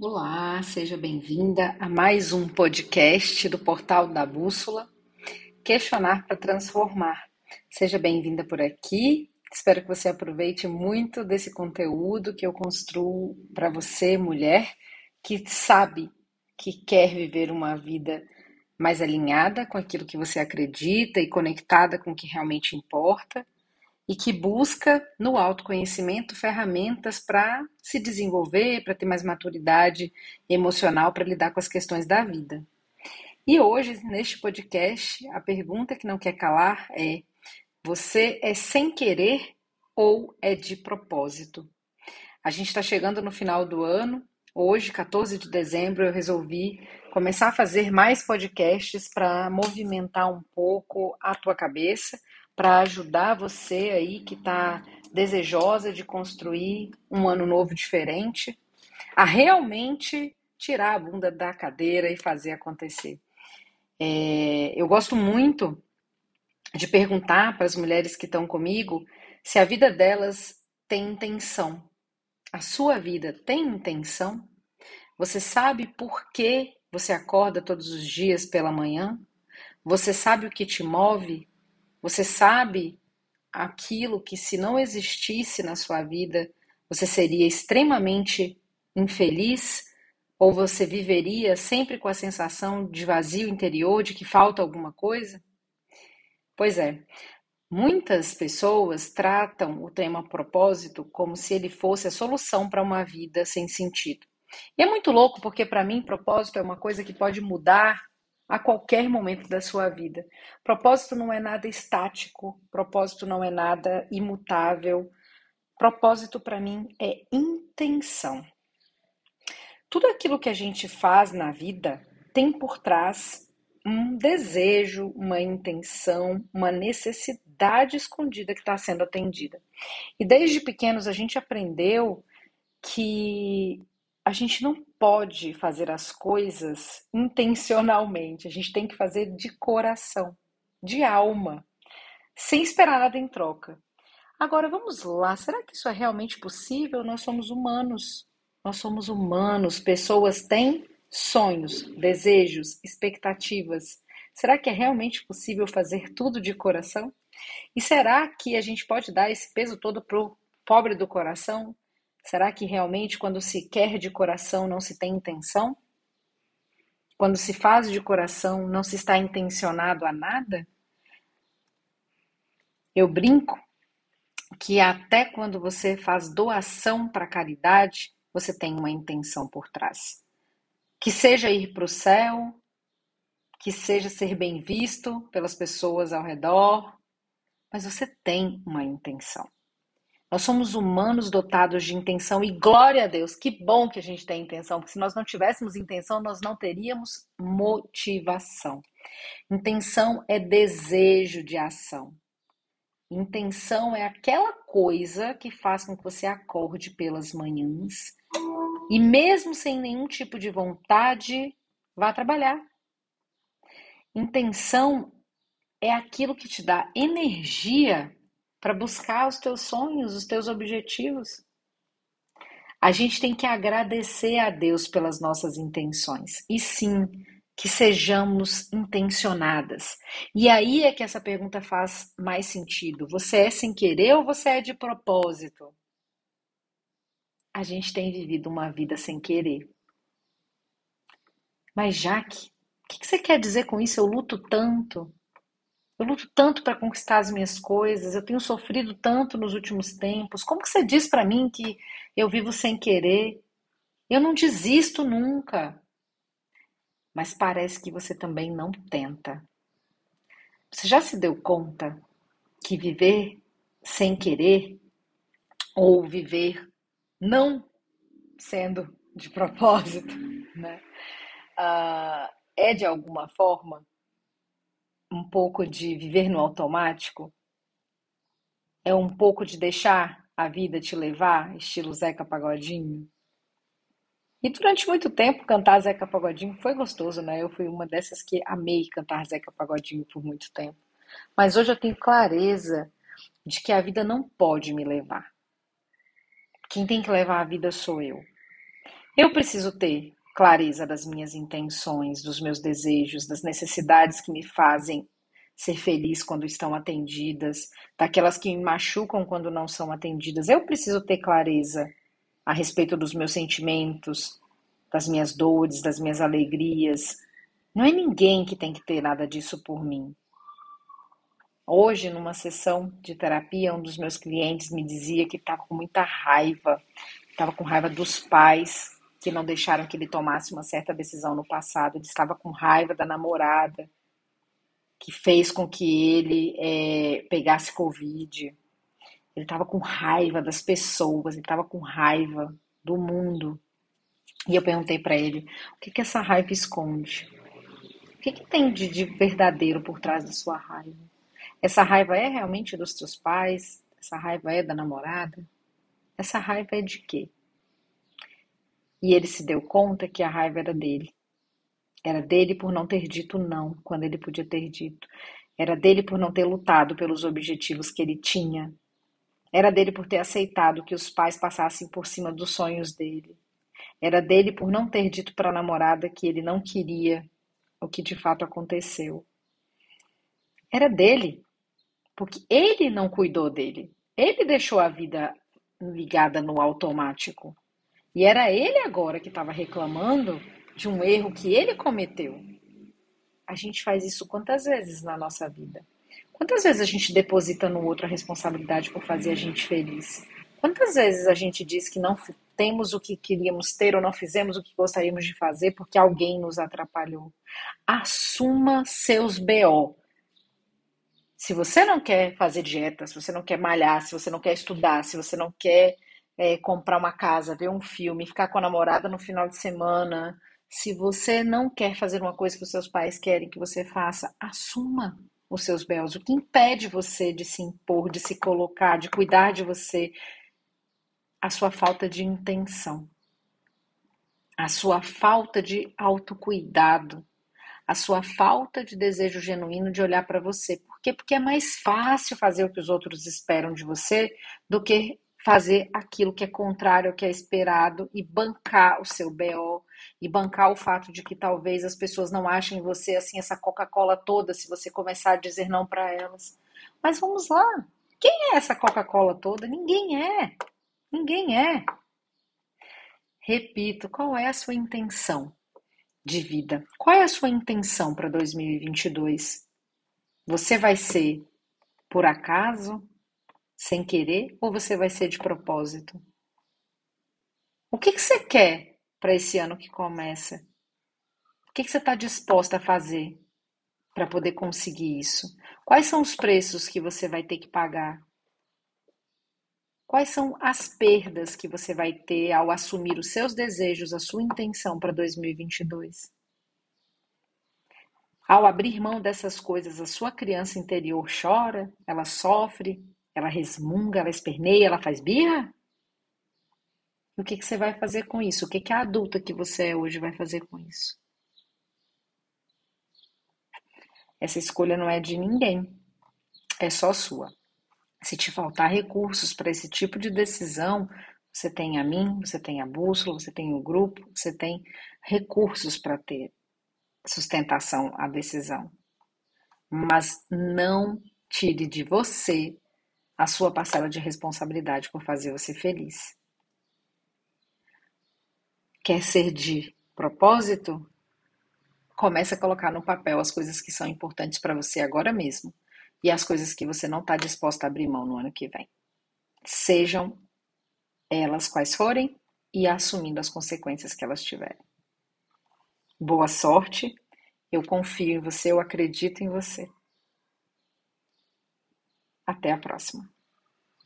Olá, seja bem-vinda a mais um podcast do Portal da Bússola, Questionar para Transformar. Seja bem-vinda por aqui. Espero que você aproveite muito desse conteúdo que eu construo para você, mulher, que sabe que quer viver uma vida mais alinhada com aquilo que você acredita e conectada com o que realmente importa e que busca no autoconhecimento ferramentas para se desenvolver, para ter mais maturidade emocional para lidar com as questões da vida. E hoje, neste podcast, a pergunta que não quer calar é: você é sem querer ou é de propósito? A gente está chegando no final do ano. Hoje, 14 de dezembro, eu resolvi começar a fazer mais podcasts para movimentar um pouco a tua cabeça para ajudar você aí que está desejosa de construir um ano novo diferente, a realmente tirar a bunda da cadeira e fazer acontecer. É, eu gosto muito de perguntar para as mulheres que estão comigo se a vida delas tem intenção. A sua vida tem intenção? Você sabe por que você acorda todos os dias pela manhã? Você sabe o que te move? Você sabe aquilo que, se não existisse na sua vida, você seria extremamente infeliz? Ou você viveria sempre com a sensação de vazio interior, de que falta alguma coisa? Pois é, muitas pessoas tratam o tema propósito como se ele fosse a solução para uma vida sem sentido. E é muito louco porque, para mim, propósito é uma coisa que pode mudar a qualquer momento da sua vida. Propósito não é nada estático, propósito não é nada imutável. Propósito para mim é intenção. Tudo aquilo que a gente faz na vida tem por trás um desejo, uma intenção, uma necessidade escondida que está sendo atendida. E desde pequenos a gente aprendeu que a gente não pode fazer as coisas intencionalmente, a gente tem que fazer de coração, de alma, sem esperar nada em troca. Agora vamos lá, será que isso é realmente possível? Nós somos humanos, nós somos humanos, pessoas têm sonhos, desejos, expectativas. Será que é realmente possível fazer tudo de coração? E será que a gente pode dar esse peso todo pro pobre do coração, Será que realmente, quando se quer de coração, não se tem intenção? Quando se faz de coração, não se está intencionado a nada? Eu brinco que até quando você faz doação para caridade, você tem uma intenção por trás. Que seja ir para o céu, que seja ser bem visto pelas pessoas ao redor, mas você tem uma intenção. Nós somos humanos dotados de intenção e glória a Deus, que bom que a gente tem intenção, porque se nós não tivéssemos intenção, nós não teríamos motivação. Intenção é desejo de ação. Intenção é aquela coisa que faz com que você acorde pelas manhãs e, mesmo sem nenhum tipo de vontade, vá trabalhar. Intenção é aquilo que te dá energia para buscar os teus sonhos, os teus objetivos. A gente tem que agradecer a Deus pelas nossas intenções. E sim, que sejamos intencionadas. E aí é que essa pergunta faz mais sentido. Você é sem querer ou você é de propósito? A gente tem vivido uma vida sem querer. Mas, Jaque, o que você quer dizer com isso? Eu luto tanto. Eu luto tanto para conquistar as minhas coisas, eu tenho sofrido tanto nos últimos tempos. Como que você diz para mim que eu vivo sem querer? Eu não desisto nunca. Mas parece que você também não tenta. Você já se deu conta que viver sem querer ou viver não sendo de propósito, né? Uh, é de alguma forma um pouco de viver no automático? É um pouco de deixar a vida te levar, estilo Zeca Pagodinho? E durante muito tempo cantar Zeca Pagodinho foi gostoso, né? Eu fui uma dessas que amei cantar Zeca Pagodinho por muito tempo. Mas hoje eu tenho clareza de que a vida não pode me levar. Quem tem que levar a vida sou eu. Eu preciso ter clareza das minhas intenções, dos meus desejos, das necessidades que me fazem ser feliz quando estão atendidas, daquelas que me machucam quando não são atendidas. Eu preciso ter clareza a respeito dos meus sentimentos, das minhas dores, das minhas alegrias. Não é ninguém que tem que ter nada disso por mim. Hoje, numa sessão de terapia, um dos meus clientes me dizia que estava com muita raiva, estava com raiva dos pais que não deixaram que ele tomasse uma certa decisão no passado. Ele estava com raiva da namorada, que fez com que ele é, pegasse Covid. Ele estava com raiva das pessoas, ele estava com raiva do mundo. E eu perguntei para ele: o que, que essa raiva esconde? O que, que tem de, de verdadeiro por trás da sua raiva? Essa raiva é realmente dos teus pais? Essa raiva é da namorada? Essa raiva é de quê? E ele se deu conta que a raiva era dele. Era dele por não ter dito não quando ele podia ter dito. Era dele por não ter lutado pelos objetivos que ele tinha. Era dele por ter aceitado que os pais passassem por cima dos sonhos dele. Era dele por não ter dito para a namorada que ele não queria o que de fato aconteceu. Era dele, porque ele não cuidou dele. Ele deixou a vida ligada no automático. E era ele agora que estava reclamando de um erro que ele cometeu. A gente faz isso quantas vezes na nossa vida? Quantas vezes a gente deposita no outro a responsabilidade por fazer a gente feliz? Quantas vezes a gente diz que não temos o que queríamos ter ou não fizemos o que gostaríamos de fazer porque alguém nos atrapalhou? Assuma seus BO. Se você não quer fazer dieta, se você não quer malhar, se você não quer estudar, se você não quer é, comprar uma casa, ver um filme, ficar com a namorada no final de semana. Se você não quer fazer uma coisa que os seus pais querem que você faça, assuma os seus belos. O que impede você de se impor, de se colocar, de cuidar de você? A sua falta de intenção, a sua falta de autocuidado, a sua falta de desejo genuíno de olhar para você. Por quê? Porque é mais fácil fazer o que os outros esperam de você do que fazer aquilo que é contrário ao que é esperado e bancar o seu BO e bancar o fato de que talvez as pessoas não achem você assim essa Coca-Cola toda se você começar a dizer não para elas. Mas vamos lá. Quem é essa Coca-Cola toda? Ninguém é. Ninguém é. Repito, qual é a sua intenção de vida? Qual é a sua intenção para 2022? Você vai ser por acaso? Sem querer ou você vai ser de propósito? O que, que você quer para esse ano que começa? O que, que você está disposta a fazer para poder conseguir isso? Quais são os preços que você vai ter que pagar? Quais são as perdas que você vai ter ao assumir os seus desejos, a sua intenção para 2022? Ao abrir mão dessas coisas, a sua criança interior chora, ela sofre, ela resmunga, ela esperneia, ela faz birra? o que, que você vai fazer com isso? O que, que a adulta que você é hoje vai fazer com isso? Essa escolha não é de ninguém, é só sua. Se te faltar recursos para esse tipo de decisão, você tem a mim, você tem a bússola, você tem o grupo, você tem recursos para ter sustentação à decisão. Mas não tire de você a sua parcela de responsabilidade por fazer você feliz. Quer ser de propósito? Comece a colocar no papel as coisas que são importantes para você agora mesmo e as coisas que você não está disposta a abrir mão no ano que vem. Sejam elas quais forem e assumindo as consequências que elas tiverem. Boa sorte, eu confio em você, eu acredito em você. Até a próxima.